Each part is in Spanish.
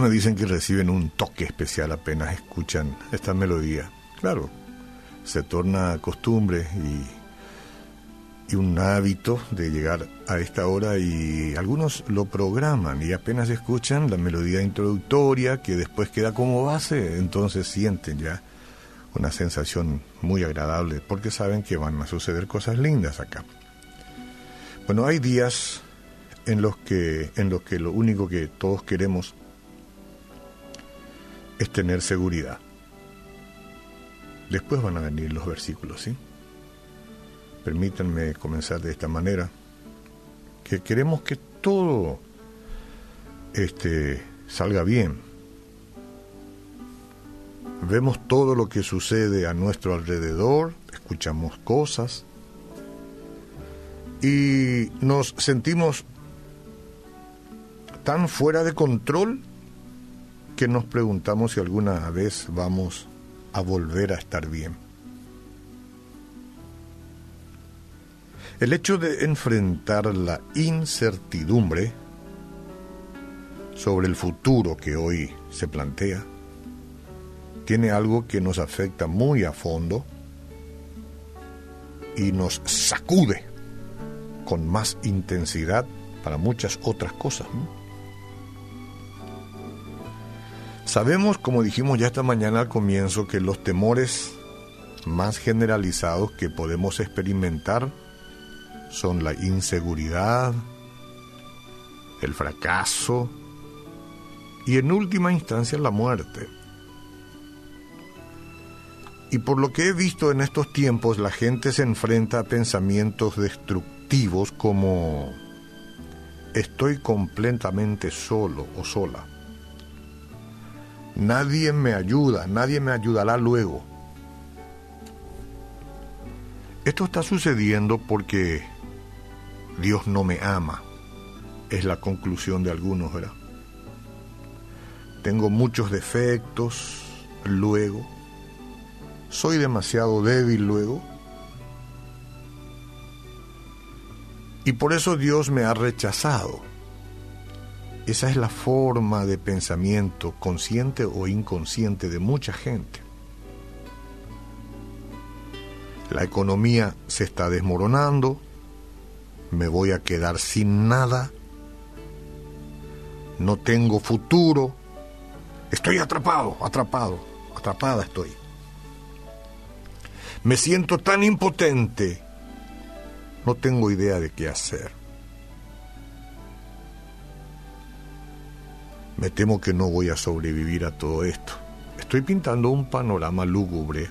Me dicen que reciben un toque especial apenas escuchan esta melodía. Claro, se torna costumbre y, y, un hábito de llegar a esta hora y algunos lo programan y apenas escuchan la melodía introductoria que después queda como base, entonces sienten ya una sensación muy agradable porque saben que van a suceder cosas lindas acá. Bueno, hay días en los que en los que lo único que todos queremos es tener seguridad. Después van a venir los versículos, ¿sí? Permítanme comenzar de esta manera, que queremos que todo este salga bien. Vemos todo lo que sucede a nuestro alrededor, escuchamos cosas y nos sentimos tan fuera de control que nos preguntamos si alguna vez vamos a volver a estar bien. El hecho de enfrentar la incertidumbre sobre el futuro que hoy se plantea tiene algo que nos afecta muy a fondo y nos sacude con más intensidad para muchas otras cosas. Sabemos, como dijimos ya esta mañana al comienzo, que los temores más generalizados que podemos experimentar son la inseguridad, el fracaso y en última instancia la muerte. Y por lo que he visto en estos tiempos, la gente se enfrenta a pensamientos destructivos como estoy completamente solo o sola Nadie me ayuda, nadie me ayudará luego. Esto está sucediendo porque Dios no me ama. Es la conclusión de algunos, ¿verdad? Tengo muchos defectos, luego. Soy demasiado débil, luego. Y por eso Dios me ha rechazado. Esa es la forma de pensamiento consciente o inconsciente de mucha gente. La economía se está desmoronando, me voy a quedar sin nada, no tengo futuro, estoy atrapado, atrapado, atrapada estoy. Me siento tan impotente, no tengo idea de qué hacer. Me temo que no voy a sobrevivir a todo esto. Estoy pintando un panorama lúgubre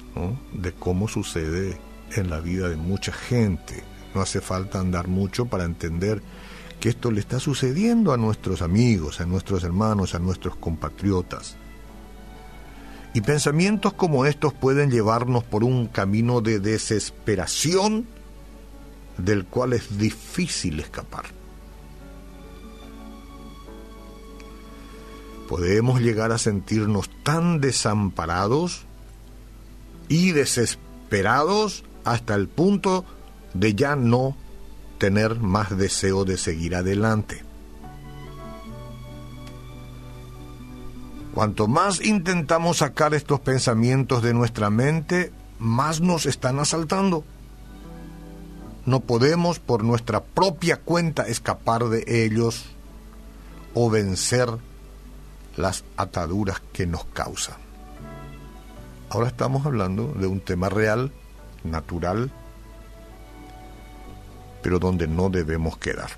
de cómo sucede en la vida de mucha gente. No hace falta andar mucho para entender que esto le está sucediendo a nuestros amigos, a nuestros hermanos, a nuestros compatriotas. Y pensamientos como estos pueden llevarnos por un camino de desesperación del cual es difícil escapar. Podemos llegar a sentirnos tan desamparados y desesperados hasta el punto de ya no tener más deseo de seguir adelante. Cuanto más intentamos sacar estos pensamientos de nuestra mente, más nos están asaltando. No podemos por nuestra propia cuenta escapar de ellos o vencer las ataduras que nos causan. Ahora estamos hablando de un tema real, natural, pero donde no debemos quedar.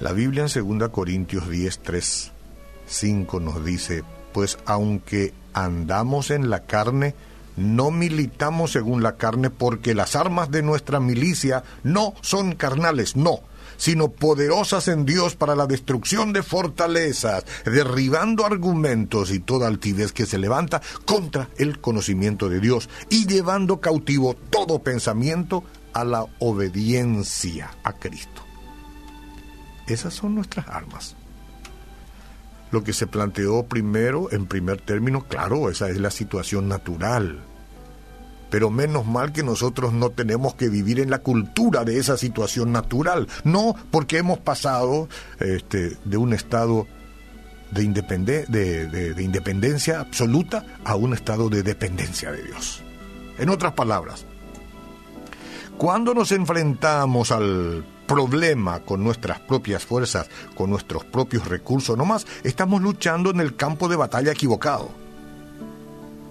La Biblia en 2 Corintios 10, 3, 5 nos dice, pues aunque andamos en la carne, no militamos según la carne porque las armas de nuestra milicia no son carnales, no, sino poderosas en Dios para la destrucción de fortalezas, derribando argumentos y toda altivez que se levanta contra el conocimiento de Dios y llevando cautivo todo pensamiento a la obediencia a Cristo. Esas son nuestras armas. Lo que se planteó primero, en primer término, claro, esa es la situación natural. Pero menos mal que nosotros no tenemos que vivir en la cultura de esa situación natural. No, porque hemos pasado este, de un estado de, de independencia absoluta a un estado de dependencia de Dios. En otras palabras, cuando nos enfrentamos al problema con nuestras propias fuerzas, con nuestros propios recursos, nomás estamos luchando en el campo de batalla equivocado.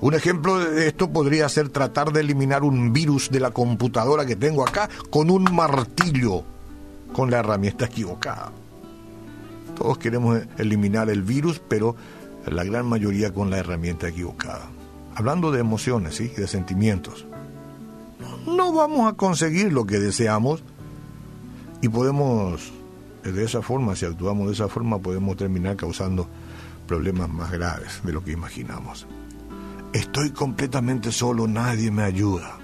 Un ejemplo de esto podría ser tratar de eliminar un virus de la computadora que tengo acá con un martillo, con la herramienta equivocada. Todos queremos eliminar el virus, pero la gran mayoría con la herramienta equivocada. Hablando de emociones, ¿sí? de sentimientos. No vamos a conseguir lo que deseamos y podemos, de esa forma, si actuamos de esa forma, podemos terminar causando problemas más graves de lo que imaginamos. Estoy completamente solo, nadie me ayuda.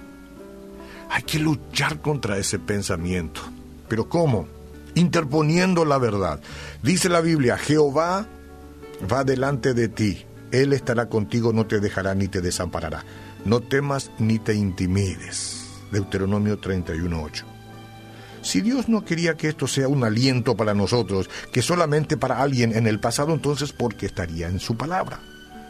Hay que luchar contra ese pensamiento. ¿Pero cómo? Interponiendo la verdad. Dice la Biblia, Jehová va delante de ti. Él estará contigo, no te dejará ni te desamparará. No temas ni te intimides. Deuteronomio 31.8. Si Dios no quería que esto sea un aliento para nosotros, que solamente para alguien en el pasado, entonces ¿por qué estaría en su palabra?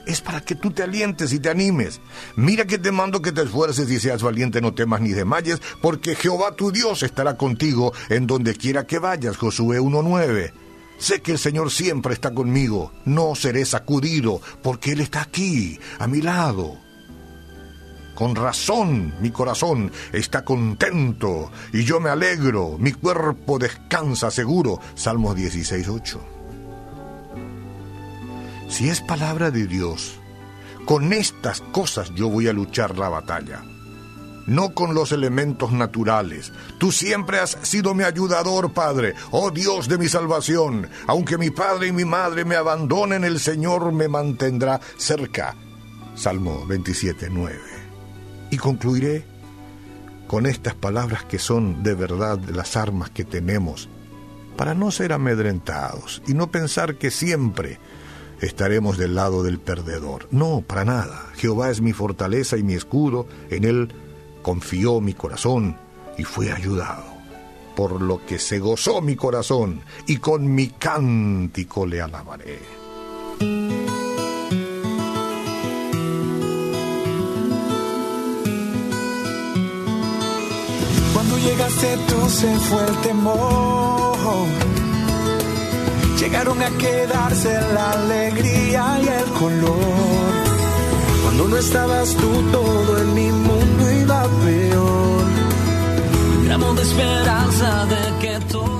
Es para que tú te alientes y te animes. Mira que te mando que te esfuerces y seas valiente, no temas ni desmayes, porque Jehová tu Dios estará contigo en donde quiera que vayas. Josué 1.9. Sé que el Señor siempre está conmigo, no seré sacudido, porque Él está aquí, a mi lado. Con razón mi corazón está contento y yo me alegro, mi cuerpo descansa seguro. Salmos 16.8. Si es palabra de Dios, con estas cosas yo voy a luchar la batalla, no con los elementos naturales. Tú siempre has sido mi ayudador, Padre, oh Dios de mi salvación. Aunque mi padre y mi madre me abandonen, el Señor me mantendrá cerca. Salmo 27.9. Y concluiré con estas palabras que son de verdad las armas que tenemos para no ser amedrentados y no pensar que siempre estaremos del lado del perdedor. No, para nada. Jehová es mi fortaleza y mi escudo, en él confió mi corazón y fue ayudado. Por lo que se gozó mi corazón y con mi cántico le alabaré. llegaste tú se fue el temor. Llegaron a quedarse la alegría y el color. Cuando no estabas tú todo en mi mundo iba peor. Gramo de esperanza de que todo